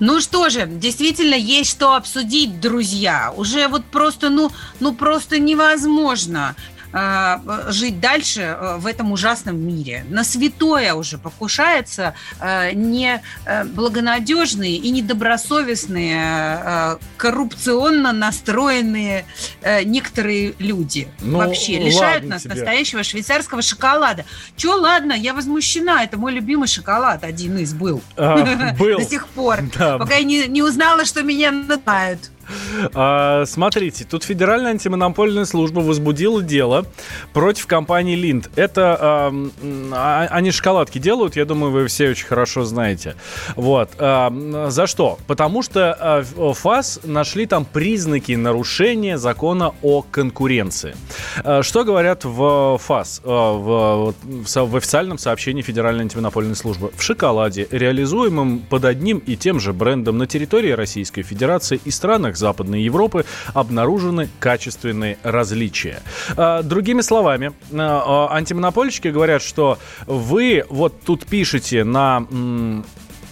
Ну что же, действительно есть что обсудить, друзья. Уже вот просто, ну, ну просто невозможно жить дальше э, в этом ужасном мире. На святое уже покушаются э, не э, благонадежные и недобросовестные, э, коррупционно настроенные э, некоторые люди. Ну, Вообще лишают нас тебе. настоящего швейцарского шоколада. Че, ладно, я возмущена. Это мой любимый шоколад один из был. А, был. До сих пор. Да. Пока я не, не узнала, что меня называют. А, смотрите, тут Федеральная антимонопольная служба возбудила дело против компании Линд. Это а, они шоколадки делают, я думаю, вы все очень хорошо знаете. Вот. А, за что? Потому что а, ФАС нашли там признаки нарушения закона о конкуренции. А, Что говорят в ФАС, а, в, в официальном сообщении Федеральной антимонопольной службы? В шоколаде, реализуемом под одним и тем же брендом на территории Российской Федерации и странах Западной Европы, обнаружены качественные различия. А, Другими словами, а, а, антимонопольщики говорят, что вы вот тут пишете на...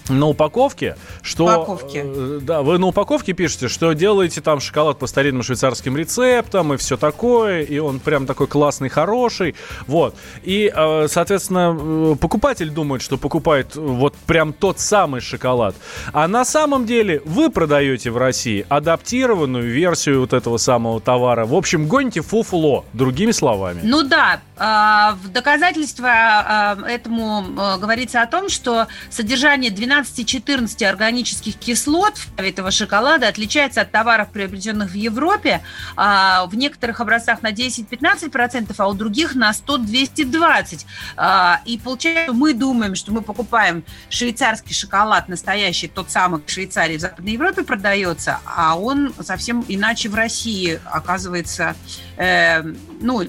на упаковке, что... Упаковке. э, Да, вы на упаковке пишете, что делаете там шоколад по старинным швейцарским рецептам и все такое, и он прям такой классный, хороший, вот. И, э, соответственно, э, покупатель думает, что покупает вот прям тот самый шоколад. А на самом деле вы продаете в России адаптированную версию вот этого самого товара. В общем, гоните фуфло, другими словами. Ну да, а, в доказательство а, этому а, говорится о том, что содержание 12-14 органических кислот этого шоколада отличается от товаров, приобретенных в Европе, а, в некоторых образцах на 10-15%, а у других на 100-220%. А, И получается, мы думаем, что мы покупаем швейцарский шоколад, настоящий, тот самый в Швейцарии, в Западной Европе продается, а он совсем иначе в России оказывается э, ну,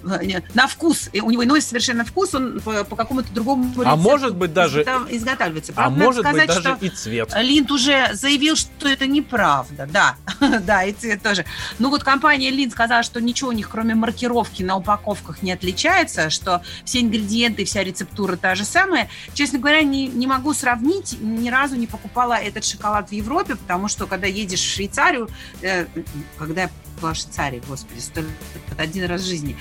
на вкус. У него иной совершенно вкус, он по, по какому-то другому А рецепту может быть даже- изготав- изготавливается. А Правда, может быть сказать, даже что и цвет. Линд уже заявил, что это неправда, да, да, и цвет тоже. Ну вот компания Линд сказала, что ничего у них, кроме маркировки на упаковках, не отличается, что все ингредиенты вся рецептура та же самая. Честно говоря, не, не могу сравнить, ни разу не покупала этот шоколад в Европе, потому что когда едешь в Швейцарию, э, когда я была в Швейцарии, господи, сто лет, один раз в жизни,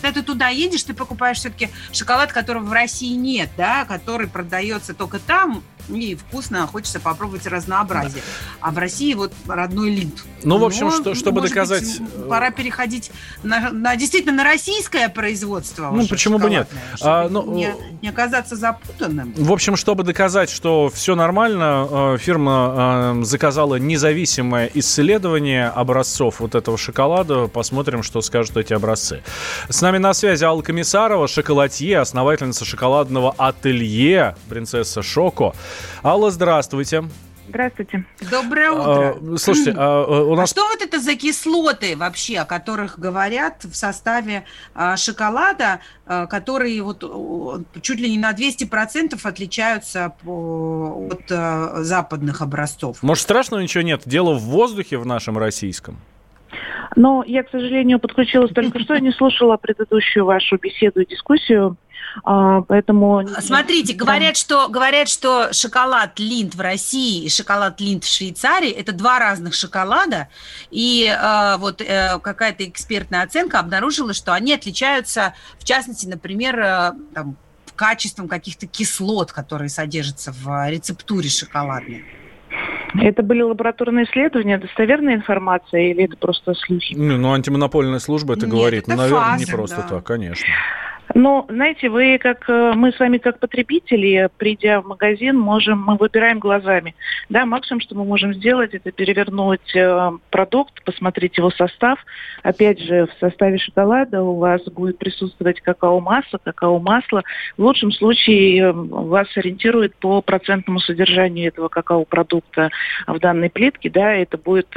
когда ты туда едешь, ты покупаешь все-таки шоколад, которого в России нет, да, который продается только там, и вкусно, хочется попробовать разнообразие. А в России вот родной линд. Ну, в общем, Но, что- чтобы доказать, быть, э, пора переходить на, на действительно на российское производство. Ну, почему бы нет? А, ну, не, не оказаться запутанным. В общем, чтобы доказать, что все нормально, э, фирма э, заказала независимое исследование образцов вот этого шоколада. Посмотрим, что скажут эти образцы. С нами на связи Алла Комиссарова, шоколадье, основательница шоколадного ателье «Принцесса Шоко». Алла, здравствуйте. Здравствуйте. Доброе утро. А, Слушайте, а, э, у А нас что вот это за кислоты вообще, о которых говорят в составе а, шоколада, а, которые вот чуть ли не на 200% отличаются по- от а, западных образцов? Может, страшного ничего нет? Дело в воздухе в нашем российском. Но я, к сожалению, подключилась только что и не слушала предыдущую вашу беседу и дискуссию. А, поэтому... Смотрите, говорят, что говорят, что шоколад Линд в России и шоколад Линд в Швейцарии это два разных шоколада, и э, вот э, какая-то экспертная оценка обнаружила, что они отличаются, в частности, например, э, там, качеством каких-то кислот, которые содержатся в рецептуре шоколадной. Это были лабораторные исследования, достоверная информация или это просто слухи? Ну, ну, антимонопольная служба это Нет, говорит. это ну, наверное, не фаза, просто да. так, конечно. Ну, знаете, вы как э, мы с вами как потребители, придя в магазин, можем мы выбираем глазами. Да, максимум, что мы можем сделать, это перевернуть э, продукт, посмотреть его состав. Опять же, в составе шоколада у вас будет присутствовать какао-масса, какао-масло. В лучшем случае э, вас ориентирует по процентному содержанию этого какао-продукта в данной плитке. Да, это будет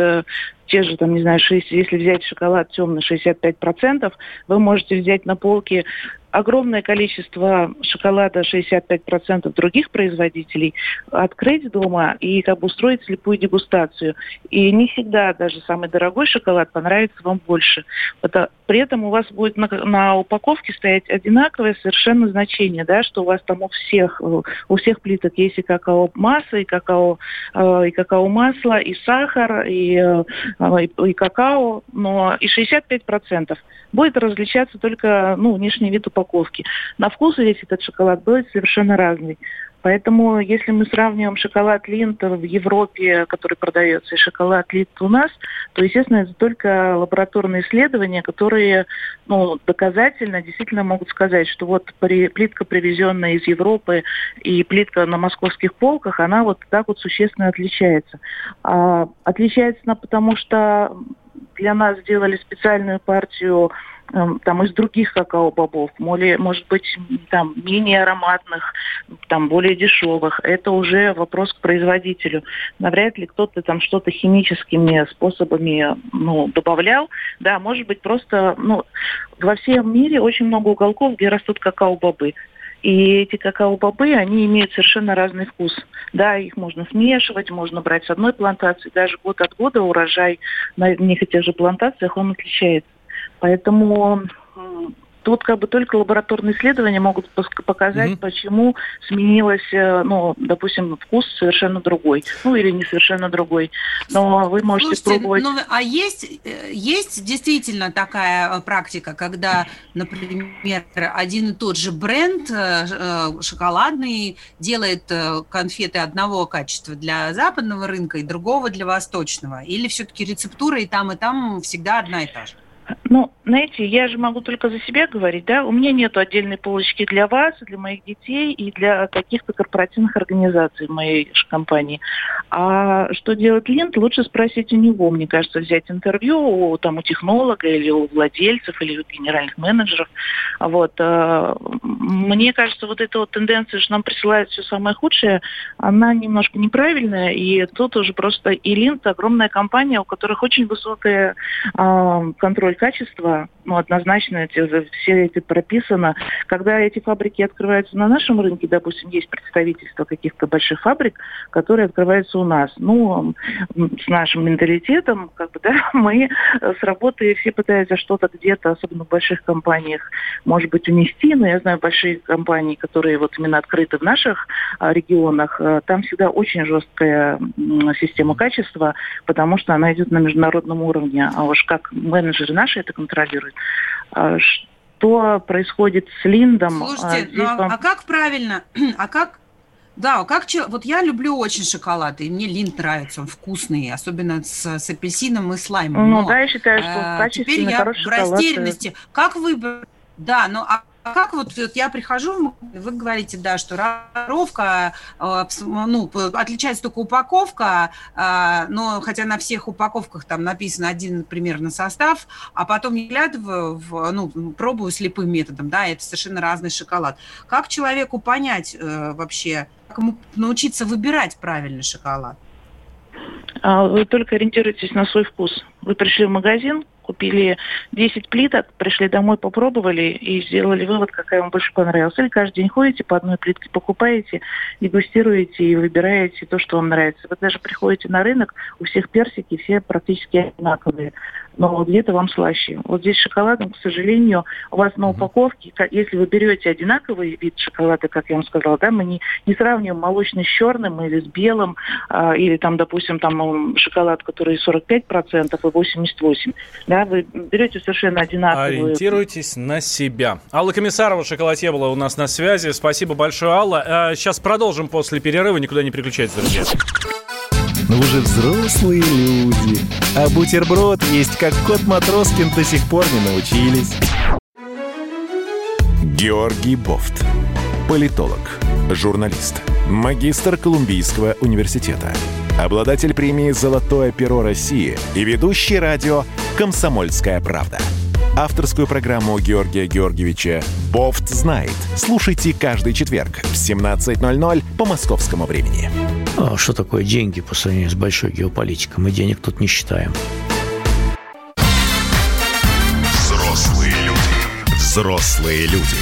те же, там, не знаю, 6, если взять шоколад темный 65%, вы можете взять на полке огромное количество шоколада 65% других производителей, открыть дома и как бы устроить слепую дегустацию. И не всегда даже самый дорогой шоколад понравится вам больше. Это, при этом у вас будет на, на упаковке стоять одинаковое совершенно значение, да, что у вас там у всех, у всех плиток есть и какао-масса, и какао, э, и какао-масло, и сахар, и, э, и, и какао, но и 65% будет различаться только ну, внешний вид упаковки. На вкус весь этот шоколад будет совершенно разный. Поэтому, если мы сравниваем шоколад Линд в Европе, который продается, и шоколад Линд у нас, то, естественно, это только лабораторные исследования, которые ну, доказательно действительно могут сказать, что вот при, плитка, привезенная из Европы, и плитка на московских полках, она вот так вот существенно отличается. А, отличается она потому, что для нас сделали специальную партию там из других какао-бобов, может быть, там менее ароматных, там более дешевых. Это уже вопрос к производителю. Навряд ли кто-то там что-то химическими способами ну, добавлял. Да, может быть, просто ну, во всем мире очень много уголков, где растут какао-бобы. И эти какао-бобы, они имеют совершенно разный вкус. Да, их можно смешивать, можно брать с одной плантации. Даже год от года урожай на одних и тех же плантациях, он отличается. Поэтому Тут как бы только лабораторные исследования могут показать, mm-hmm. почему сменилось, э, ну, допустим, вкус совершенно другой, ну или не совершенно другой. Но вы можете Слушайте, пробовать. Ну, а есть, э, есть действительно такая э, практика, когда, например, один и тот же бренд шоколадный делает конфеты одного качества для западного рынка и другого для восточного? Или все-таки рецептура и там, и там всегда одна и та же? Ну, знаете, я же могу только за себя говорить, да, у меня нет отдельной полочки для вас, для моих детей и для каких-то корпоративных организаций в моей компании. А что делать Линд, лучше спросить у него, мне кажется, взять интервью у, там, у технолога или у владельцев, или у генеральных менеджеров. Вот. А, мне кажется, вот эта вот тенденция, что нам присылают все самое худшее, она немножко неправильная, и тут уже просто и Линд огромная компания, у которых очень высокая э, контроль качества, ну, однозначно эти, все это прописано. Когда эти фабрики открываются на нашем рынке, допустим, есть представительство каких-то больших фабрик, которые открываются у нас. Ну, с нашим менталитетом, как бы, да, мы с работы все пытаются что-то где-то, особенно в больших компаниях, может быть, унести, но я знаю большие компании, которые вот именно открыты в наших а, регионах, а, там всегда очень жесткая система качества, потому что она идет на международном уровне. А уж как менеджеры наши это контролируют. А, что происходит с Линдом? А, Слушайте, ну, а, вам... а как правильно, а как да, как вот я люблю очень шоколад, и мне линд нравится, он вкусный, особенно с, с апельсином и слаймом. Ну да, я считаю, что э, Теперь я в растерянности. Как выбрать? Да, ну а а как вот, вот я прихожу, вы говорите, да, что упаковка, э, ну, отличается только упаковка, э, но хотя на всех упаковках там написано один примерно состав, а потом я глядываю, в, ну, пробую слепым методом, да, это совершенно разный шоколад. Как человеку понять э, вообще, как ему научиться выбирать правильный шоколад? А вы только ориентируетесь на свой вкус. Вы пришли в магазин, купили 10 плиток, пришли домой, попробовали и сделали вывод, какая вам больше понравилась. Или каждый день ходите по одной плитке, покупаете, дегустируете и выбираете то, что вам нравится. Вы даже приходите на рынок, у всех персики все практически одинаковые но где-то вам слаще. Вот здесь шоколадом, к сожалению, у вас на упаковке, если вы берете одинаковый вид шоколада, как я вам сказала, да, мы не, не сравниваем молочный с черным или с белым, а, или там, допустим, там шоколад, который 45% и 88%. Да, вы берете совершенно одинаковые. Ориентируйтесь на себя. Алла Комиссарова, шоколадье была у нас на связи. Спасибо большое, Алла. Сейчас а, продолжим после перерыва. Никуда не переключайтесь, друзья. Но вы же взрослые люди. А бутерброд есть как кот Матроскин до сих пор не научились. Георгий Бофт. Политолог, журналист, магистр Колумбийского университета, обладатель премии «Золотое перо России» и ведущий радио «Комсомольская правда». Авторскую программу Георгия Георгиевича «Бофт знает». Слушайте каждый четверг в 17.00 по московскому времени. А что такое деньги по сравнению с большой геополитикой? Мы денег тут не считаем. Взрослые люди. Взрослые люди.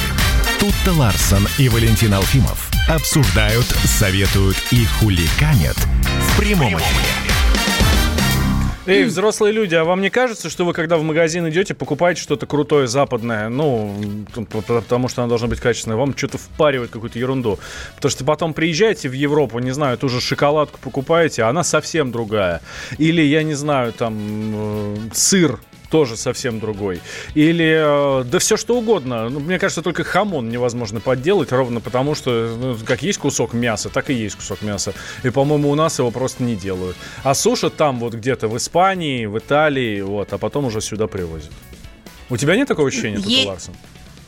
Тут-то Ларсон и Валентин Алфимов обсуждают, советуют и хуликанят в прямом эфире. Эй, взрослые люди, а вам не кажется, что вы, когда в магазин идете, покупаете что-то крутое западное, ну, потому что оно должно быть качественное, вам что-то впаривает какую-то ерунду. Потому что потом приезжаете в Европу, не знаю, ту же шоколадку покупаете, а она совсем другая. Или, я не знаю, там, э, сыр тоже совсем другой. Или, э, да все что угодно. Ну, мне кажется, только хамон невозможно подделать, ровно потому что, ну, как есть кусок мяса, так и есть кусок мяса. И, по-моему, у нас его просто не делают. А сушат там вот где-то в Испании, в Италии, вот, а потом уже сюда привозят. У тебя нет такого ощущения, Е- Ларсон?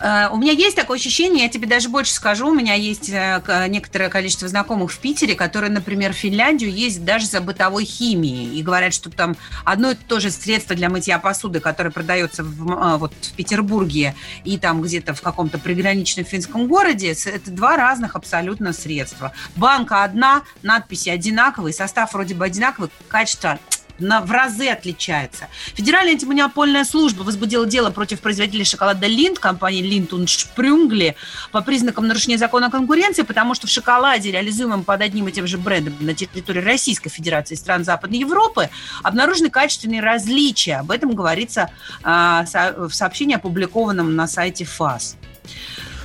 Э, у меня есть такое ощущение, я тебе даже больше скажу, у меня есть э, некоторое количество знакомых в Питере, которые, например, в Финляндию ездят даже за бытовой химией и говорят, что там одно и то же средство для мытья посуды, которое продается в, э, вот, в Петербурге и там где-то в каком-то приграничном финском городе, это два разных абсолютно средства. Банка одна, надписи одинаковые, состав вроде бы одинаковый, качество на, в разы отличается. Федеральная антимонопольная служба возбудила дело против производителя шоколада Линд, компании Линд und Sprüngli, по признакам нарушения закона конкуренции, потому что в шоколаде, реализуемом под одним и тем же брендом на территории Российской Федерации и стран Западной Европы, обнаружены качественные различия. Об этом говорится а, в сообщении, опубликованном на сайте ФАС.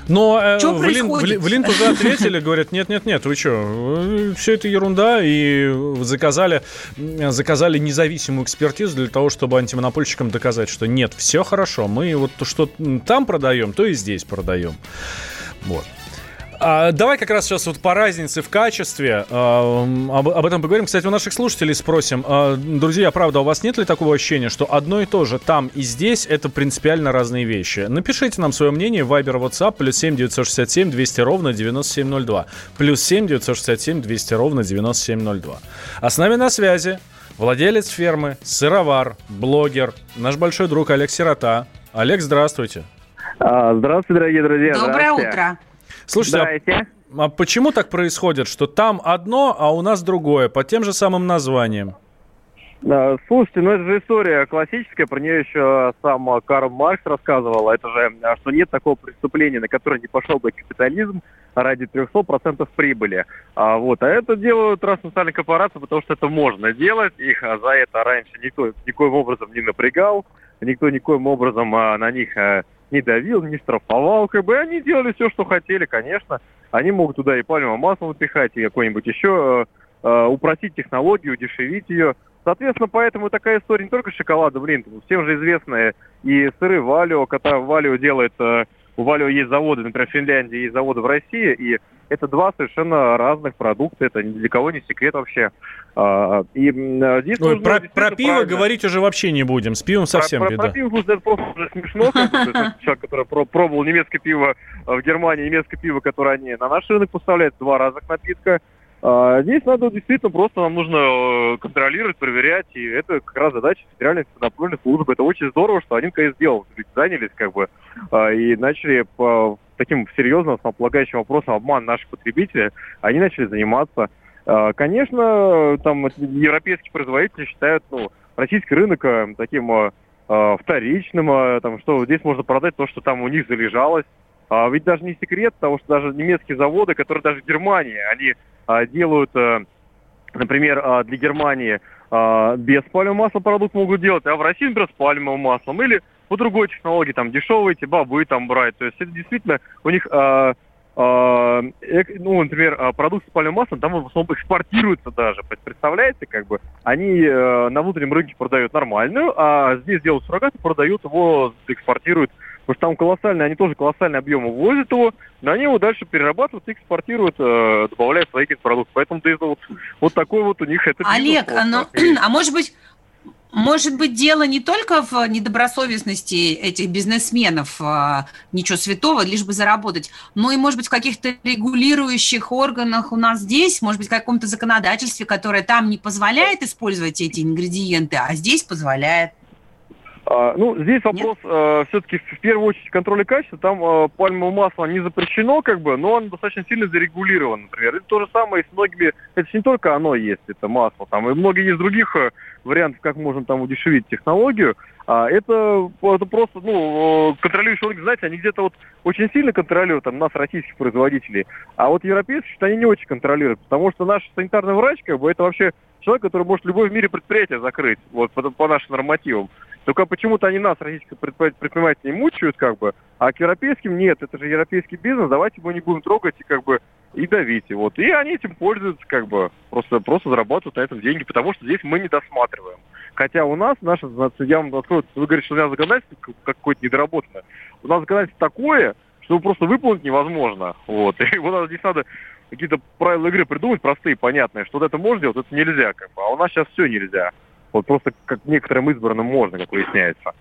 Но э, в, Лин, в, в Линт уже ответили, говорят, нет-нет-нет, вы что, все это ерунда, и заказали, заказали независимую экспертизу для того, чтобы антимонопольщикам доказать, что нет, все хорошо, мы вот то, что там продаем, то и здесь продаем. Вот. А, давай как раз сейчас вот по разнице в качестве а, об, об этом поговорим. Кстати, у наших слушателей спросим. А, друзья, правда, у вас нет ли такого ощущения, что одно и то же там и здесь это принципиально разные вещи? Напишите нам свое мнение в Viber WhatsApp плюс 7 967 200 ровно 9702. Плюс 7 967 200 ровно 9702. А с нами на связи владелец фермы, сыровар, блогер, наш большой друг Олег Сирота. Олег, здравствуйте. Здравствуйте, дорогие друзья. Доброе утро. Слушайте, а, а почему так происходит, что там одно, а у нас другое, под тем же самым названием? Да, слушайте, ну это же история классическая, про нее еще сам Карл Маркс рассказывал. Это же, а, что нет такого преступления, на которое не пошел бы капитализм ради 300% прибыли. А, вот, а это делают транснациональные корпорации, потому что это можно делать. Их а, за это раньше никто никоим образом не напрягал, никто никоим образом а, на них а, не давил, не штрафовал, как бы они делали все, что хотели, конечно. Они могут туда и пальмовое масло напихать, и какой-нибудь еще э, э, упростить технологию, удешевить ее. Соответственно, поэтому такая история не только шоколада, блин, всем же известная и сыры Валио, когда Валио делает э, у Валио есть заводы, например, в Финляндии есть заводы в России, и это два совершенно разных продукта, это ни для кого не секрет вообще. А, и здесь Ой, про, про пиво правильно. говорить уже вообще не будем, с пивом совсем про, беда. Про, про пиво это просто уже смешно, человек, который пробовал немецкое пиво в Германии, немецкое пиво, которое они на наш рынок поставляют, два разных напитка, здесь надо действительно просто нам нужно э, контролировать, проверять, и это как раз задача Федеральной антимонопольной службы. Это очень здорово, что они наконец сделали, занялись как бы а, и начали по таким серьезным, основополагающим вопросам обман наших потребителей, они начали заниматься. А, конечно, там европейские производители считают ну, российский рынок э, таким э, вторичным, там, что здесь можно продать то, что там у них залежалось. А ведь даже не секрет того, что даже немецкие заводы, которые даже в Германии, они а, делают, а, например, а, для Германии а, без пальмового масла продукт могут делать, а в России, например, с пальмовым маслом. Или по другой технологии, там, дешевые эти бобы там брать. То есть это действительно у них... А, а, ну, например, а, продукт с пальмовым маслом там в основном экспортируется даже. Представляете, как бы, они э, на внутреннем рынке продают нормальную, а здесь делают суррогат и продают его, экспортируют потому что там колоссальные, они тоже колоссальные объемы ввозят его, но они его дальше перерабатывают экспортируют, э, добавляя свои продукты. Поэтому да, вот, вот такой вот у них это Олег, бизнес, а, но, а может быть, Может быть, дело не только в недобросовестности этих бизнесменов, а, ничего святого, лишь бы заработать, но и, может быть, в каких-то регулирующих органах у нас здесь, может быть, в каком-то законодательстве, которое там не позволяет использовать эти ингредиенты, а здесь позволяет. А, ну, здесь вопрос э, все-таки в первую очередь контроля качества. Там э, пальмовое масло не запрещено, как бы, но оно достаточно сильно зарегулировано, например. Это то же самое и с многими. Это не только оно есть, это масло. Там и многие есть других э, вариантов, как можно там удешевить технологию. А это, это просто, ну, контролирующие органы, знаете, они где-то вот очень сильно контролируют там, нас, российских производителей, а вот европейские, что они не очень контролируют, потому что наш санитарный врач, как бы, это вообще человек, который может любое в мире предприятие закрыть, вот, по, по нашим нормативам. Только почему-то они нас, российских предпринимателей, мучают, как бы, а к европейским нет. Это же европейский бизнес, давайте его не будем трогать и как бы и давить. Вот. И они этим пользуются, как бы, просто, просто зарабатывают на этом деньги, потому что здесь мы не досматриваем. Хотя у нас, наше, я вам открою, вы говорите, что у нас законодательство какое-то недоработанное. У нас законодательство такое, что просто выполнить невозможно. Вот. И вот здесь надо какие-то правила игры придумать простые, понятные, что вот это можно делать, это нельзя. Как бы. А у нас сейчас все нельзя. Вот просто как некоторым избранным можно, как выясняется.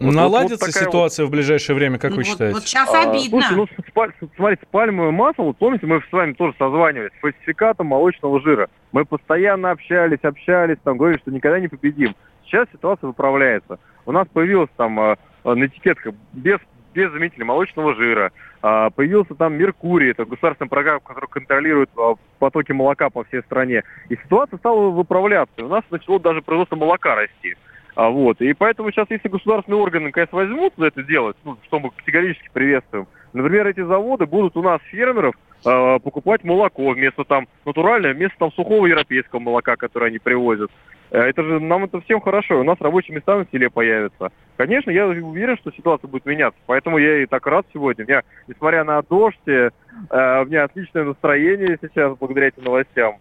Вот, Наладится вот, вот ситуация вот... в ближайшее время, как ну, вы считаете? Вот сейчас обидно. А, слушайте, ну, смотрите, пальмовое масло, вот помните, мы с вами тоже созванивались, с фальсификатом молочного жира. Мы постоянно общались, общались, там говорили, что никогда не победим. Сейчас ситуация выправляется. У нас появилась там э, на этикетках без, без заменителя молочного жира, э, появился там Меркурий, это государственная программа, которая контролирует э, потоки молока по всей стране. И ситуация стала выправляться. У нас начало даже производство молока расти. А, вот. И поэтому сейчас, если государственные органы, конечно, возьмут за это делать, ну, что мы категорически приветствуем, например, эти заводы будут у нас фермеров э, покупать молоко вместо там натуральное, вместо там сухого европейского молока, которое они привозят. Э, это же нам это всем хорошо, у нас рабочие места на селе появятся. Конечно, я уверен, что ситуация будет меняться, поэтому я и так рад сегодня. У меня, несмотря на дождь, э, у меня отличное настроение сейчас благодаря этим новостям.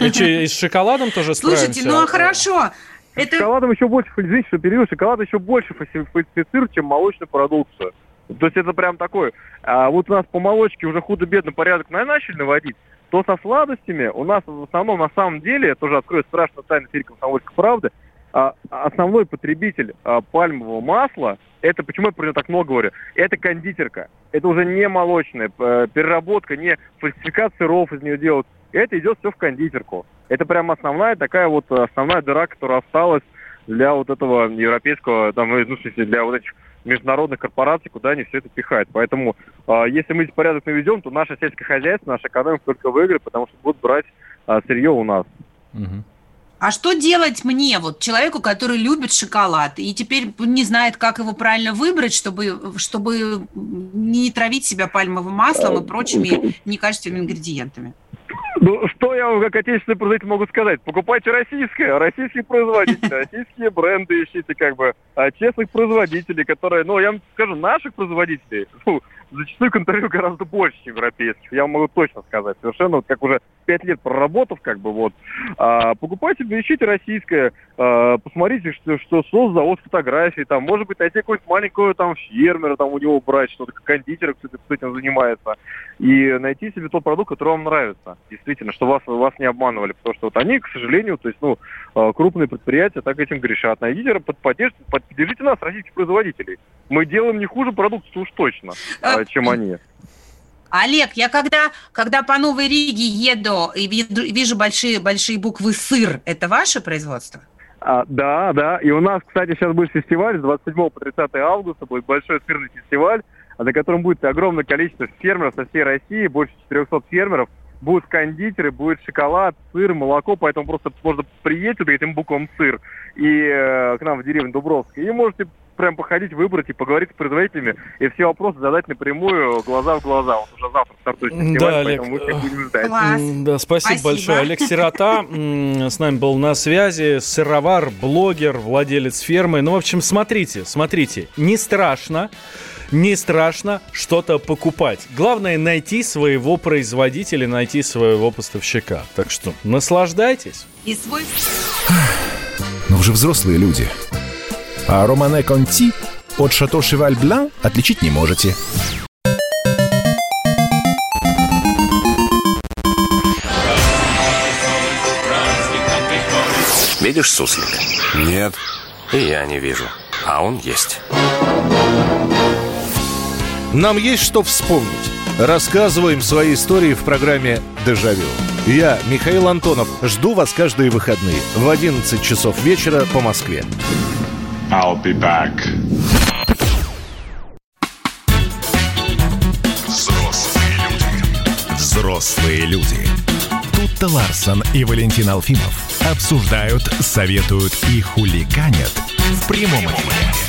И, что, и с шоколадом тоже Слушайте, ну а хорошо, это... Шоколадом еще больше, извините, что перевел, шоколад еще больше фальсифицирует, чем молочную продукцию. То есть это прям такой. А вот у нас по молочке уже худо-бедно порядок начали наводить, то со сладостями у нас в основном на самом деле, тоже открою страшную тайну эфире комсомольской правды, а, основной потребитель а, пальмового масла, это почему я про него так много говорю, это кондитерка. Это уже не молочная переработка, не фальсификация сыров из нее делают. Это идет все в кондитерку. Это прям основная такая вот основная дыра, которая осталась для вот этого европейского, там, ну, в смысле, для вот этих международных корпораций, куда они все это пихают. Поэтому, э, если мы здесь порядок наведем, то наше сельское хозяйство, наша экономика только выиграет, потому что будут брать э, сырье у нас. Угу. А что делать мне, вот человеку, который любит шоколад и теперь не знает, как его правильно выбрать, чтобы, чтобы не травить себя пальмовым маслом и прочими некачественными ингредиентами? Ну, что я вам как отечественный производитель могу сказать? Покупайте российское, российские производители, российские бренды ищите, как бы, а честных производителей, которые, ну, я вам скажу, наших производителей, ну, зачастую контролирую гораздо больше, чем европейских. Я вам могу точно сказать. Совершенно, вот как уже пять лет проработав, как бы вот. А, покупайте, ищите российское, а, посмотрите, что, что создал завод фотографий, там, может быть, найти какого-нибудь маленького там фермера, там у него брать что-то, кондитера, кто с этим занимается, и найти себе тот продукт, который вам нравится, действительно, что вас, вас не обманывали, потому что вот они, к сожалению, то есть, ну, а, крупные предприятия так этим грешат. Найдите, под, поддержите, поддержите нас, российских производителей. Мы делаем не хуже продукцию уж точно. А, чем они. Олег, я когда, когда по Новой Риге еду и вижу большие, большие буквы «сыр», это ваше производство? А, да, да. И у нас, кстати, сейчас будет фестиваль с 27 по 30 августа, будет большой сырный фестиваль, на котором будет огромное количество фермеров со всей России, больше 400 фермеров. Будут кондитеры, будет шоколад, сыр, молоко, поэтому просто можно приедете к этим буквам «сыр» и э, к нам в деревню Дубровская, и можете прям походить, выбрать и поговорить с производителями, и все вопросы задать напрямую, глаза в глаза. Вот уже завтра стартует фестиваль, да, Олег, мы всех будем ждать. Класс. Да, спасибо, спасибо большое. Олег Сирота с нами был на связи, сыровар, блогер, владелец фермы. Ну, в общем, смотрите, смотрите, не страшно не страшно что-то покупать. Главное найти своего производителя, найти своего поставщика. Так что наслаждайтесь. И свой... Но вы же взрослые люди. А Романе Конти от Шато Шеваль Блан отличить не можете. Видишь суслик? Нет. И я не вижу. А он есть. Нам есть что вспомнить. Рассказываем свои истории в программе «Дежавю». Я, Михаил Антонов, жду вас каждые выходные в 11 часов вечера по Москве. I'll be back. Взрослые люди. Взрослые люди. Тут-то Ларсон и Валентин Алфимов обсуждают, советуют и хулиганят в прямом эфире.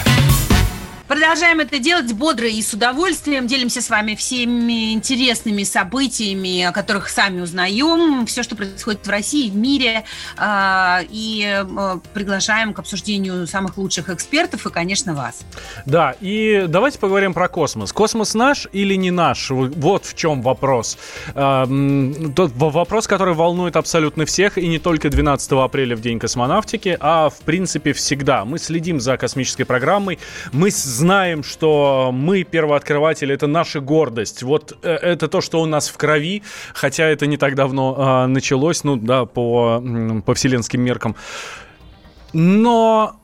Продолжаем это делать бодро и с удовольствием. Делимся с вами всеми интересными событиями, о которых сами узнаем. Все, что происходит в России, в мире. А, и э, приглашаем к обсуждению самых лучших экспертов и, конечно, вас. Да, и давайте поговорим про космос. Космос наш или не наш? Вот в чем вопрос. А, тот вопрос, который волнует абсолютно всех, и не только 12 апреля в День космонавтики, а в принципе всегда. Мы следим за космической программой, мы знаем, что мы первооткрыватели, это наша гордость. Вот э, это то, что у нас в крови, хотя это не так давно э, началось, ну да, по, по вселенским меркам. Но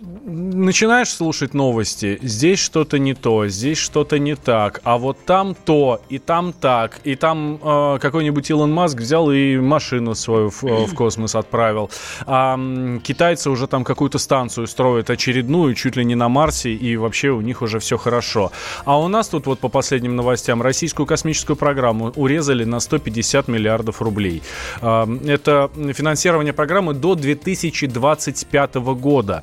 начинаешь слушать новости, здесь что-то не то, здесь что-то не так, а вот там то, и там так, и там э, какой-нибудь Илон Маск взял и машину свою в, э, в космос отправил. А китайцы уже там какую-то станцию строят очередную, чуть ли не на Марсе, и вообще у них уже все хорошо. А у нас тут вот по последним новостям российскую космическую программу урезали на 150 миллиардов рублей. Э, это финансирование программы до 2025 года.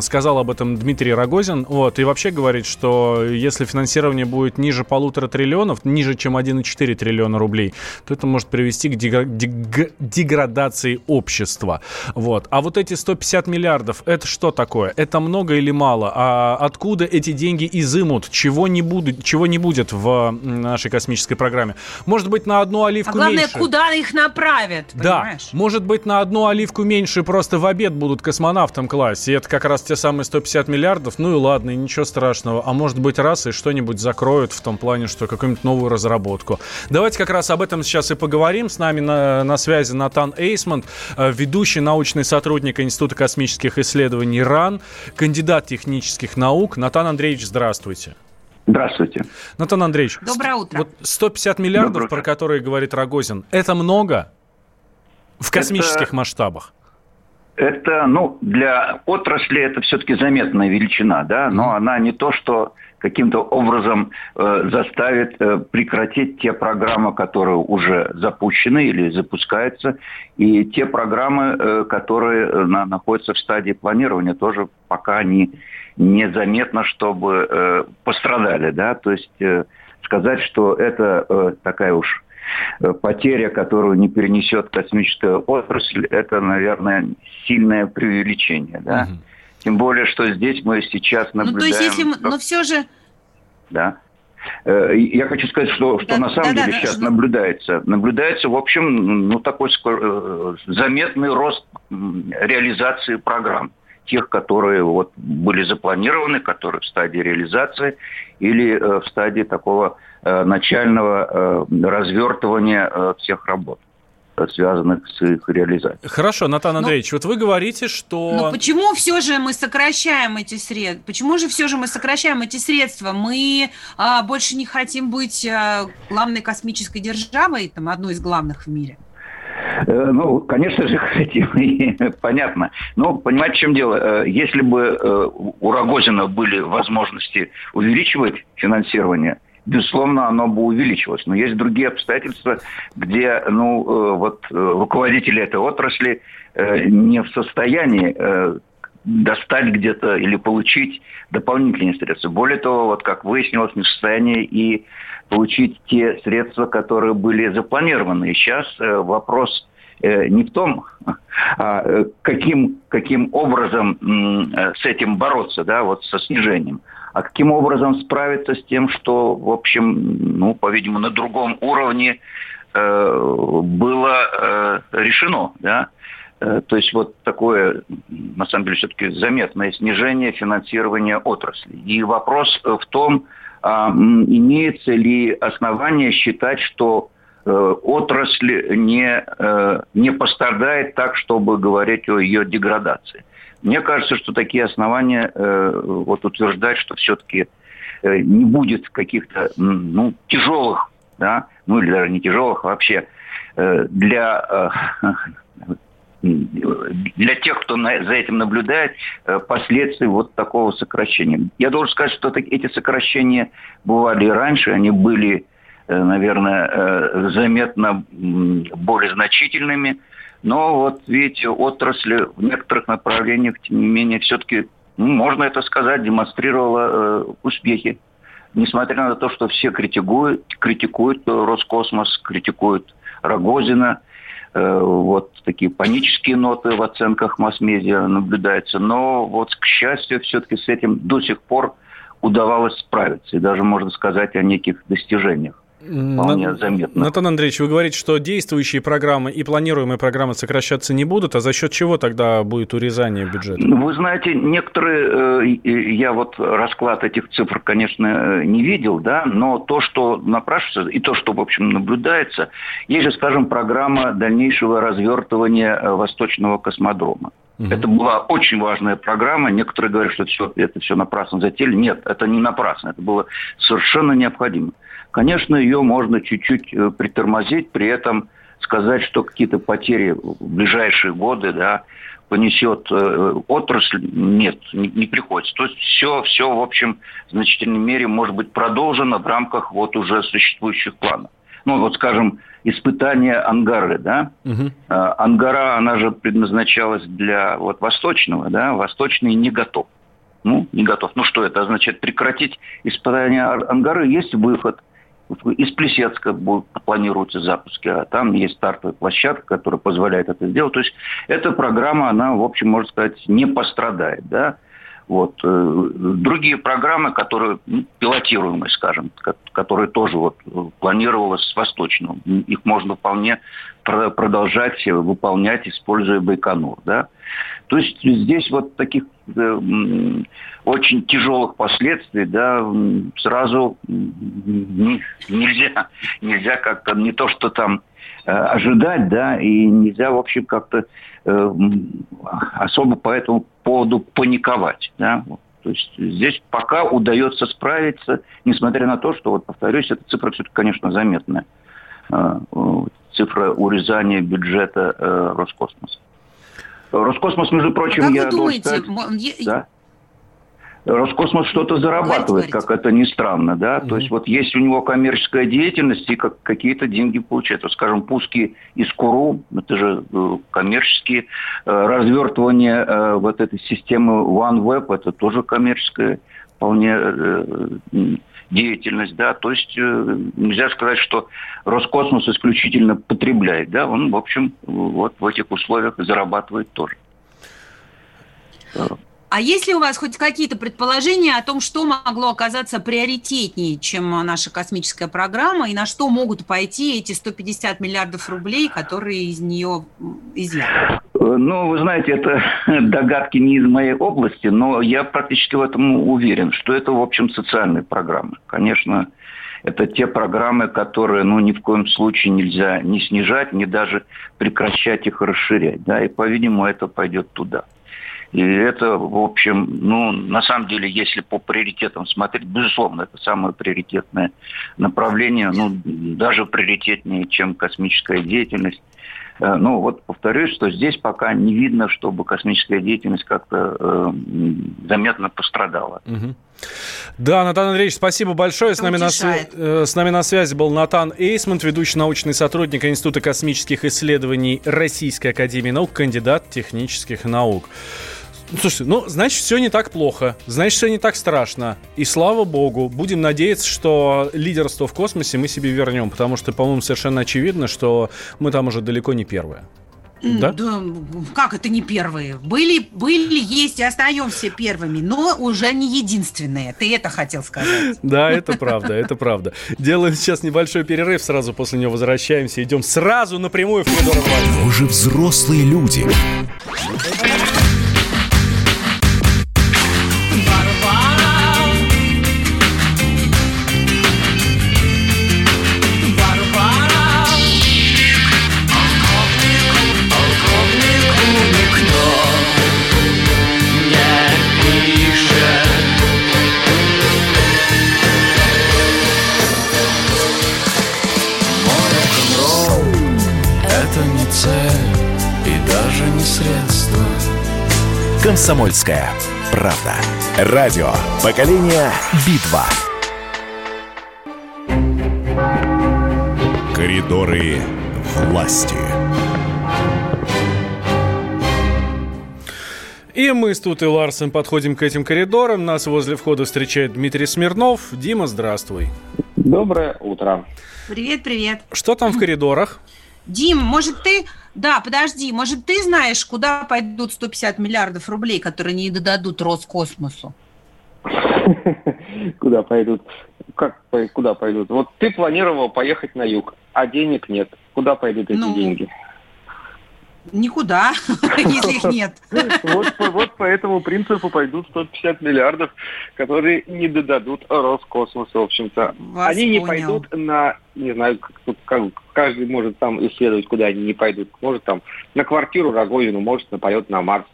Сказал об этом Дмитрий Рогозин. Вот, и вообще говорит, что если финансирование будет ниже полутора триллионов, ниже, чем 1,4 триллиона рублей, то это может привести к деградации общества. Вот. А вот эти 150 миллиардов, это что такое? Это много или мало? А откуда эти деньги изымут? Чего не, будет, чего не будет в нашей космической программе? Может быть, на одну оливку а главное, меньше? куда их направят, понимаешь? Да, может быть, на одну оливку меньше просто в обед будут космонавтам класть. И это как раз раз те самые 150 миллиардов, ну и ладно, и ничего страшного. А может быть раз и что-нибудь закроют в том плане, что какую-нибудь новую разработку. Давайте как раз об этом сейчас и поговорим. С нами на, на связи Натан Эйсмонт, э, ведущий научный сотрудник Института космических исследований РАН, кандидат технических наук. Натан Андреевич, здравствуйте. Здравствуйте. Натан Андреевич. Доброе утро. Вот 150 миллиардов, про которые говорит Рогозин, это много в космических это... масштабах? Это, ну, для отрасли это все-таки заметная величина, да, но она не то, что каким-то образом э, заставит э, прекратить те программы, которые уже запущены или запускаются, и те программы, э, которые э, на, находятся в стадии планирования, тоже пока не незаметно, чтобы э, пострадали, да, то есть э, сказать, что это э, такая уж потеря, которую не перенесет космическая отрасль, это, наверное, сильное преувеличение. Да? Угу. Тем более, что здесь мы сейчас наблюдаем... Ну, то есть, если. Но все же... Да. Э, я хочу сказать, что, что да, на самом да, деле да, сейчас да. наблюдается. Наблюдается, в общем, ну, такой э, заметный рост реализации программ тех, которые вот были запланированы, которые в стадии реализации или э, в стадии такого э, начального э, развертывания э, всех работ связанных с их реализацией. Хорошо, Натан Андреевич, но, вот вы говорите, что... Но почему все же мы сокращаем эти средства? Почему же все же мы сокращаем эти средства? Мы а, больше не хотим быть а, главной космической державой, там, одной из главных в мире? Э, ну, конечно же, хотим, понятно. Но понимаете, в чем дело? Э, если бы э, у Рогозина были возможности увеличивать финансирование, безусловно, оно бы увеличилось. Но есть другие обстоятельства, где ну, вот, руководители этой отрасли не в состоянии достать где-то или получить дополнительные средства. Более того, вот как выяснилось, не в состоянии и получить те средства, которые были запланированы. И сейчас э, вопрос э, не в том, а э, каким, каким образом с этим бороться, да, вот со снижением, а каким образом справиться с тем, что, в общем, ну, по-видимому, на другом уровне было решено, да, то есть вот такое, на самом деле, все-таки заметное снижение финансирования отрасли. И вопрос в том, а, имеется ли основание считать, что отрасль не, не пострадает так, чтобы говорить о ее деградации. Мне кажется, что такие основания вот утверждать, что все-таки не будет каких-то ну, тяжелых, да, ну или даже не тяжелых, а вообще для для тех, кто за этим наблюдает, э, последствий вот такого сокращения. Я должен сказать, что эти сокращения бывали и раньше, они были, э, наверное, э, заметно более значительными, но вот видите, отрасль в некоторых направлениях, тем не менее, все-таки, ну, можно это сказать, демонстрировала успехи. Несмотря на то, что все критикуют, критикуют Роскосмос, критикуют Рогозина – Э, вот такие панические ноты в оценках масс-медиа наблюдаются. Но вот, к счастью, все-таки с этим до сих пор удавалось справиться. И даже можно сказать о неких достижениях вполне заметно. Натан Андреевич, вы говорите, что действующие программы и планируемые программы сокращаться не будут, а за счет чего тогда будет урезание бюджета? Ну, вы знаете, некоторые, э, я вот расклад этих цифр, конечно, не видел, да, но то, что напрашивается, и то, что, в общем, наблюдается, есть же, скажем, программа дальнейшего развертывания э, Восточного космодрома. Угу. Это была очень важная программа. Некоторые говорят, что это все, это все напрасно затеяли. Нет, это не напрасно. Это было совершенно необходимо. Конечно, ее можно чуть-чуть э, притормозить, при этом сказать, что какие-то потери в ближайшие годы да, понесет э, отрасль, нет, не, не приходится. То есть все, все, в общем, в значительной мере может быть продолжено в рамках вот уже существующих планов. Ну, вот, скажем, испытание Ангары, да? Угу. Ангара, она же предназначалась для вот восточного, да? Восточный не готов. Ну, не готов. Ну, что это означает? Прекратить испытание Ангары, есть выход – из Плесецка планируются запуски, а там есть стартовая площадка, которая позволяет это сделать. То есть эта программа, она, в общем, можно сказать, не пострадает. Да? Вот. Э, другие программы, которые ну, пилотируемые, скажем, которые тоже вот планировалось с Восточного, их можно вполне продолжать выполнять, используя Байконур. Да? То есть здесь вот таких э, очень тяжелых последствий, да, сразу не, нельзя, нельзя как-то не то, что там э, ожидать, да, и нельзя, в общем, как-то э, особо по этому поводу паниковать, да. То есть здесь пока удается справиться, несмотря на то, что, вот повторюсь, эта цифра все-таки, конечно, заметная. Э, цифра урезания бюджета э, Роскосмоса. Роскосмос, между прочим, а как я вы думаете, сказать, да? Роскосмос что-то зарабатывает, как это ни странно, да. Mm-hmm. То есть вот есть у него коммерческая деятельность и как, какие-то деньги получает. Вот, скажем, пуски из Куру, это же э, коммерческие, э, развертывание э, вот этой системы OneWeb, это тоже коммерческая вполне деятельность, да, то есть нельзя сказать, что Роскосмос исключительно потребляет, да, он, в общем, вот в этих условиях зарабатывает тоже. А есть ли у вас хоть какие-то предположения о том, что могло оказаться приоритетнее, чем наша космическая программа, и на что могут пойти эти 150 миллиардов рублей, которые из нее изъяты? Ну, вы знаете, это догадки не из моей области, но я практически в этом уверен, что это, в общем, социальные программы. Конечно, это те программы, которые, ну, ни в коем случае нельзя не снижать, ни даже прекращать их расширять. Да, и, по-видимому, это пойдет туда. И это, в общем, ну, на самом деле, если по приоритетам смотреть, безусловно, это самое приоритетное направление, ну, даже приоритетнее, чем космическая деятельность. Э, ну, вот повторюсь, что здесь пока не видно, чтобы космическая деятельность как-то э, заметно пострадала. Угу. Да, Натан Андреевич, спасибо большое. С нами, на, э, с нами на связи был Натан Эйсмонт, ведущий научный сотрудник Института космических исследований Российской Академии Наук, кандидат технических наук. Слушайте, ну, значит, все не так плохо. Значит, все не так страшно. И слава богу, будем надеяться, что лидерство в космосе мы себе вернем, потому что, по-моему, совершенно очевидно, что мы там уже далеко не первые. Да? да? Как это не первые? Были, были, есть и остаемся первыми, но уже не единственные. Ты это хотел сказать. Да, это правда, это правда. Делаем сейчас небольшой перерыв, сразу после него возвращаемся, идем сразу напрямую в коридор Мы уже взрослые люди. Средства. Комсомольская правда. Радио. Поколение Битва. Коридоры власти. И мы с Тут и Ларсен подходим к этим коридорам. Нас возле входа встречает Дмитрий Смирнов. Дима, здравствуй. Доброе утро. Привет, привет. Что там в коридорах? Дим, может ты... Да, подожди, может ты знаешь, куда пойдут 150 миллиардов рублей, которые не додадут Роскосмосу? Куда пойдут? Как куда пойдут? Вот ты планировал поехать на юг, а денег нет. Куда пойдут эти Ну, деньги? Никуда, если их нет. Вот, по- вот по этому принципу пойдут 150 миллиардов, которые не додадут Роскосмосу, в общем-то. Вас они не понял. пойдут на, не знаю, как, каждый может там исследовать, куда они не пойдут. Может там на квартиру Рогозину, может на полет на Марс.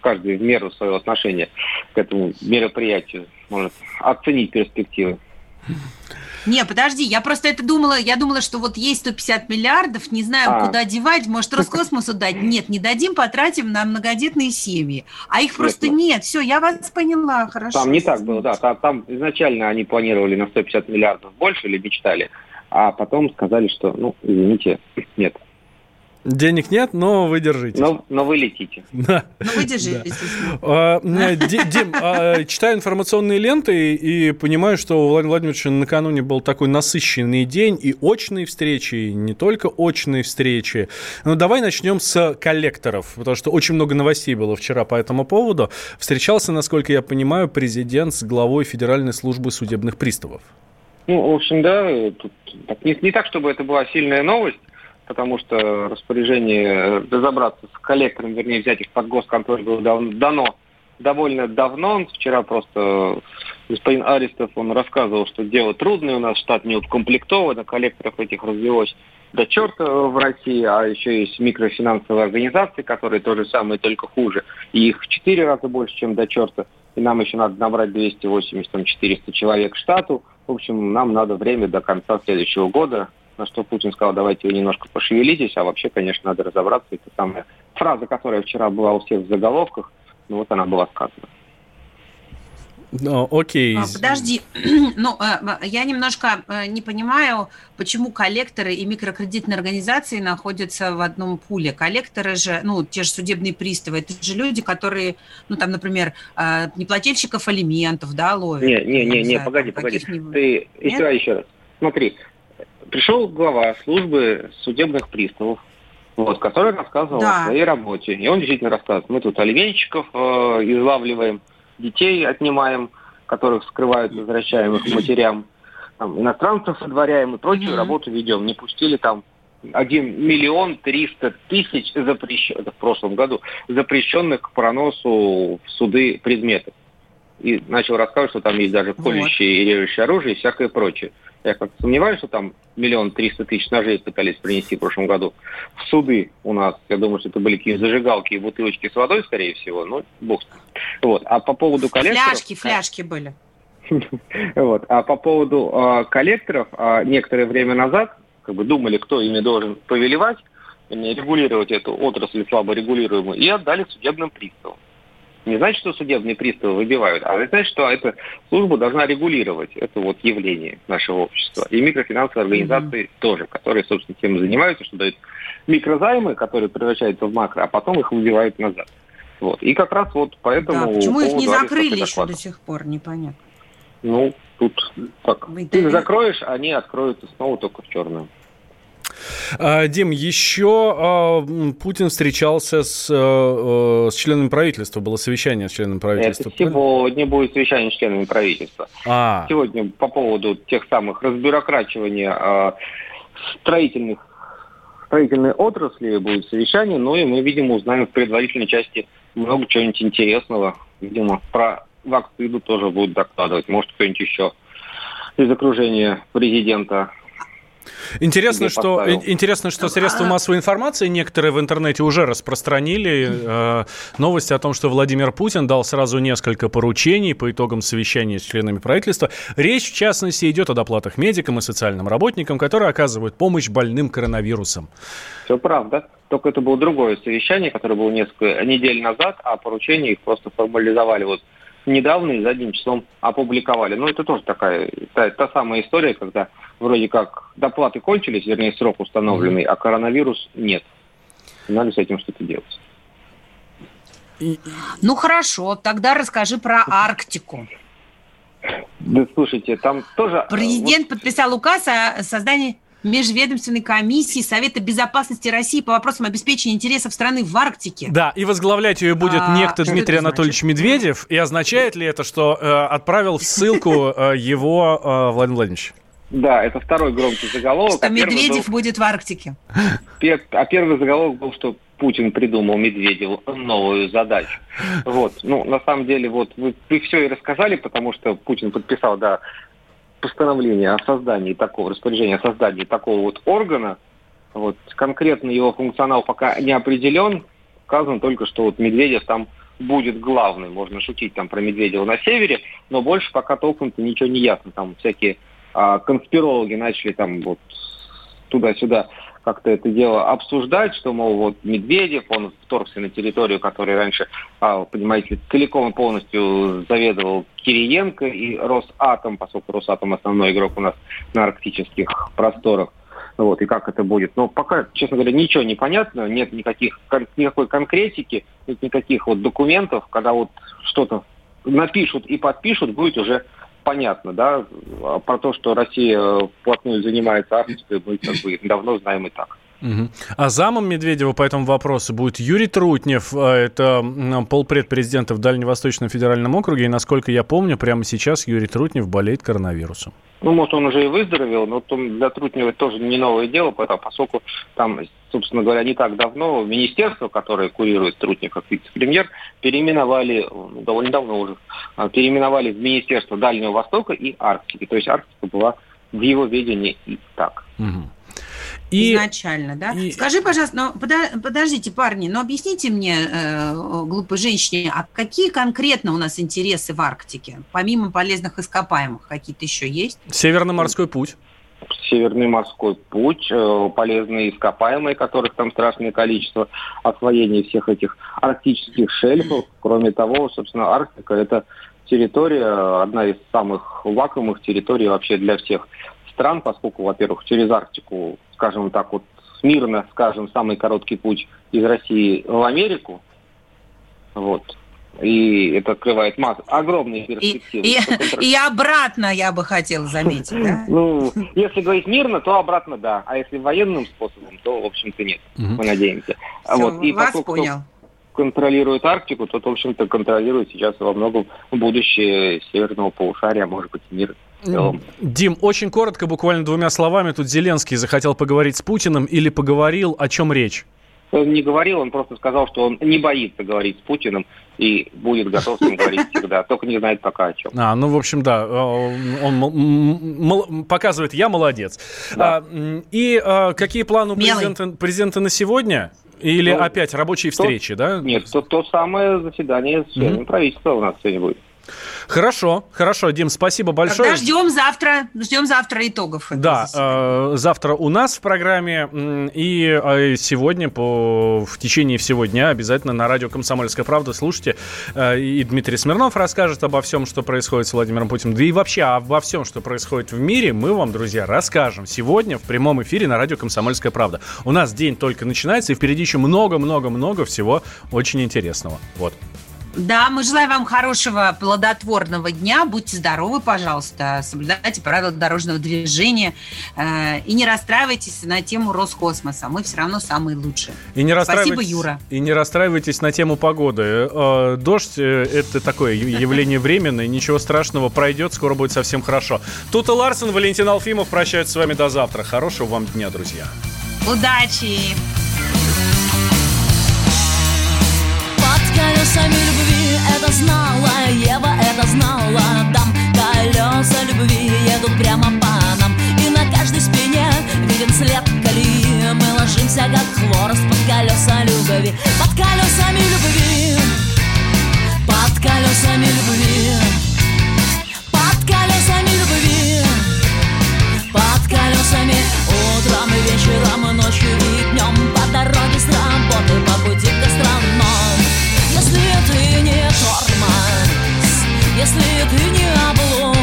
Каждый в меру своего отношения к этому мероприятию может оценить перспективы. Не, подожди, я просто это думала, я думала, что вот есть 150 миллиардов, не знаем, А. куда девать, может, Роскосмосу дать. Нет, не дадим, потратим на многодетные семьи. А их просто Нет, нет. Все, я вас поняла, хорошо. Там не так было, да. Там, там изначально они планировали на 150 миллиардов больше или мечтали, а потом сказали, что, ну, извините, нет. Денег нет, но вы держитесь. Но, но вы летите. Да. Ну, выдержи, если смог. А, Ди- Дим, а, читаю информационные ленты и понимаю, что у Владимира Владимировича накануне был такой насыщенный день и очные встречи, и не только очные встречи. Ну, давай начнем с коллекторов, потому что очень много новостей было вчера по этому поводу. Встречался, насколько я понимаю, президент с главой Федеральной службы судебных приставов. Ну, в общем, да, тут не, не так, чтобы это была сильная новость, потому что распоряжение э, разобраться с коллектором, вернее, взять их под госконтроль было дано довольно давно. Вчера просто господин Аристов, он рассказывал, что дело трудное, у нас штат не укомплектован, а коллекторов этих развелось до черта в России, а еще есть микрофинансовые организации, которые то же самое, только хуже. И их в четыре раза больше, чем до черта. И нам еще надо набрать 280-400 человек штату. В общем, нам надо время до конца следующего года. На что Путин сказал, давайте вы немножко пошевелитесь, а вообще, конечно, надо разобраться. Это самая фраза, которая вчера была у всех в заголовках, ну вот она была сказана. Ну, окей. А, Подожди, ну, э, я немножко э, не понимаю, почему коллекторы и микрокредитные организации находятся в одном пуле. Коллекторы же, ну, те же судебные приставы, это же люди, которые, ну, там, например, э, неплательщиков алиментов, да, ловят. Не, не, не, не, погоди, погоди. Ты еще, еще раз. Смотри, пришел глава службы судебных приставов, вот, который рассказывал Да. о своей работе. И он действительно рассказывает. Мы тут алименщиков э, излавливаем, детей отнимаем, которых скрывают возвращаемых матерям, там, иностранцев выдворяем и прочую Мгм. работу ведем. Не пустили там 1 миллион 300 тысяч запрещенных, в прошлом году, запрещенных к проносу в суды предметов. И начал рассказывать, что там есть даже Вот. колющее и режущее оружие и всякое прочее. Я как-то сомневаюсь, что там миллион триста тысяч ножей пытались принести в прошлом году в суды у нас. Я думаю, что это были какие-то зажигалки и бутылочки с водой, скорее всего. Ну, бог. Вот. А по поводу коллекторов... Фляжки, фляжки были. Вот. А по поводу э, коллекторов, э, некоторое время назад как бы думали, кто ими должен повелевать, регулировать эту отрасль слабо регулируемую, и отдали судебным приставам. Не значит, что судебные приставы выбивают, а значит, что эта служба должна регулировать это вот явление нашего общества. И микрофинансовые организации тоже, которые, собственно, тем занимаются, что дают микрозаймы, которые превращаются в макро, а потом их выбивают назад. Вот. И как раз вот Да, поэтому... почему их не закрыли еще до сих пор, непонятно. Ну, тут так. Вы Ты закроешь, они откроются снова только в черную. А, Дим, еще а, Путин встречался с, э, э, с членами правительства, было совещание с членами правительства. Это сегодня будет совещание с членами правительства. А, Сегодня по поводу тех самых разбюрокрачивания а, строительных строительной отрасли будет совещание, ну и мы, видимо, узнаем в предварительной части много чего-нибудь интересного. Видимо, про вакцину тоже будут докладывать. Может, кто-нибудь еще из окружения президента Интересно, что, поставил? ин- интересно, что А- средства массовой информации некоторые в интернете уже распространили э, новости о том, что Владимир Путин дал сразу несколько поручений по итогам совещания с членами правительства. Речь, в частности, идет о доплатах медикам и социальным работникам, которые оказывают помощь больным коронавирусом. Все правда. только это было другое совещание, которое было несколько недель назад, а поручения их просто формализовали вот недавно и задним числом опубликовали. Но это тоже такая, та, та самая история, когда вроде как доплаты кончились, вернее, срок установленный, а коронавирус нет. Надо с этим что-то делать. Ну хорошо, тогда расскажи про Арктику. Да слушайте, там тоже... Э, Президент вот... подписал указ о создании Межведомственной комиссии Совета безопасности России по вопросам обеспечения интересов страны в Арктике. Да, и возглавлять ее будет а, некто Дмитрий Анатольевич значит? Медведев. И означает ли это, что э, отправил в ссылку э, его э, Владимир Владимирович? Да, это второй громкий заголовок. Что а Медведев был... будет в Арктике. А первый заголовок был, что Путин придумал Медведеву новую задачу. Вот. Ну, на самом деле, вот вы, вы все и рассказали, потому что Путин подписал, да, постановление о создании такого, распоряжение о создании такого вот органа. Вот. Конкретно его функционал пока не определен. Сказано только, что вот Медведев там будет главным. Можно шутить там про Медведева на севере, но больше пока толком-то ничего не ясно. Там всякие а, конспирологи начали там вот туда-сюда как-то это дело обсуждать, что, мол, вот Медведев, он вторгся на территорию, которой раньше, а, понимаете, целиком и полностью заведовал Кириенко и Росатом, поскольку Росатом основной игрок у нас на арктических просторах. Вот, и как это будет. Но пока, честно говоря, ничего не понятно, нет никаких, никакой конкретики, нет никаких вот документов, когда вот что-то напишут и подпишут, будет уже понятно, да, а про то, что Россия вплотную занимается Арктикой, мы как бы давно знаем и так. Угу. А замом Медведева по этому вопросу будет Юрий Трутнев. А, это полпред президента в Дальневосточном федеральном округе. И, насколько я помню, прямо сейчас Юрий Трутнев болеет коронавирусом. Ну, может, он уже и выздоровел, но для Трутнева тоже не новое дело, поскольку там, собственно говоря, не так давно министерство, которое курирует Трутнев как вице-премьер, переименовали, довольно давно уже, а, переименовали в Министерство Дальнего Востока и Арктики. То есть Арктика была в его ведении и так. Угу. И, Изначально, да? И... Скажи, пожалуйста, но подождите, парни, но объясните мне, э, глупой женщине, а какие конкретно у нас интересы в Арктике? Помимо полезных ископаемых, какие-то еще есть? Северный морской путь. Северный морской путь, э, полезные ископаемые, которых там страшное количество, освоение всех этих арктических шельфов. Кроме того, собственно, Арктика – это территория, одна из самых лакомых территорий вообще для всех стран, поскольку, во-первых, через Арктику, скажем так, вот мирно, скажем, самый короткий путь из России в Америку. Вот. И это открывает массу, огромные перспективы. И, и, и обратно, я бы хотела заметить, да? Ну, если говорить мирно, то обратно да. А если военным способом, то, в общем-то, нет. Мы надеемся. Вот. И вас понял контролирует Арктику, тот, в общем-то, контролирует сейчас во многом будущее северного полушария, а может быть, мир Дим, очень коротко, буквально двумя словами, тут Зеленский захотел поговорить с Путиным или поговорил, о чем речь? Он не говорил, он просто сказал, что он не боится говорить с Путиным и будет готов с ним говорить всегда, только не знает пока о чем. А, ну, в общем, да, э, он показывает, я молодец. Да. А, и а, какие планы у президента, президента на сегодня? Или ну, опять рабочие встречи, то, да? Нет, то, то самое заседание с членами mm-hmm. правительства у нас сегодня будет. Хорошо, хорошо, Дим, спасибо большое. Тогда ждем завтра, ждем завтра итогов. Да, э, завтра у нас в программе и э, сегодня по в течение всего дня обязательно на радио «Комсомольская правда» слушайте. Э, и Дмитрий Смирнов расскажет обо всем, что происходит с Владимиром Путиным. Да и вообще обо всем, что происходит в мире, мы вам, друзья, расскажем сегодня в прямом эфире на радио «Комсомольская правда». У нас день только начинается, и впереди еще много-много-много всего очень интересного. Вот. Да, мы желаем вам хорошего плодотворного дня. Будьте здоровы, пожалуйста. Соблюдайте правила дорожного движения. Э, и не расстраивайтесь на тему Роскосмоса. Мы все равно самые лучшие. И не Спасибо, Юра. И не расстраивайтесь на тему погоды. Э, дождь э, – это такое явление временное. Ничего страшного, пройдет. Скоро будет совсем хорошо. Тут и Ларсен, Валентин Алфимов прощаются с вами до завтра. Хорошего вам дня, друзья. Удачи! колесами любви Знала Ева, это знала. Дам колеса любви едут прямо по нам. И на каждой спине виден след колеи Мы ложимся как хворост под колеса любви. Под колесами любви. Под колесами любви. Под колесами любви. Под колесами Утром и вечером, ночью и днем Если ты не облом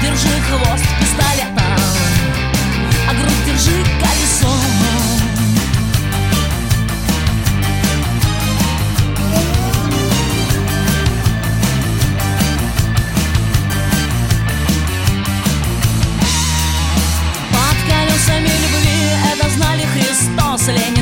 Держи хвост пистолетом А грудь держи колесом. Любви это знали Христос, Ленин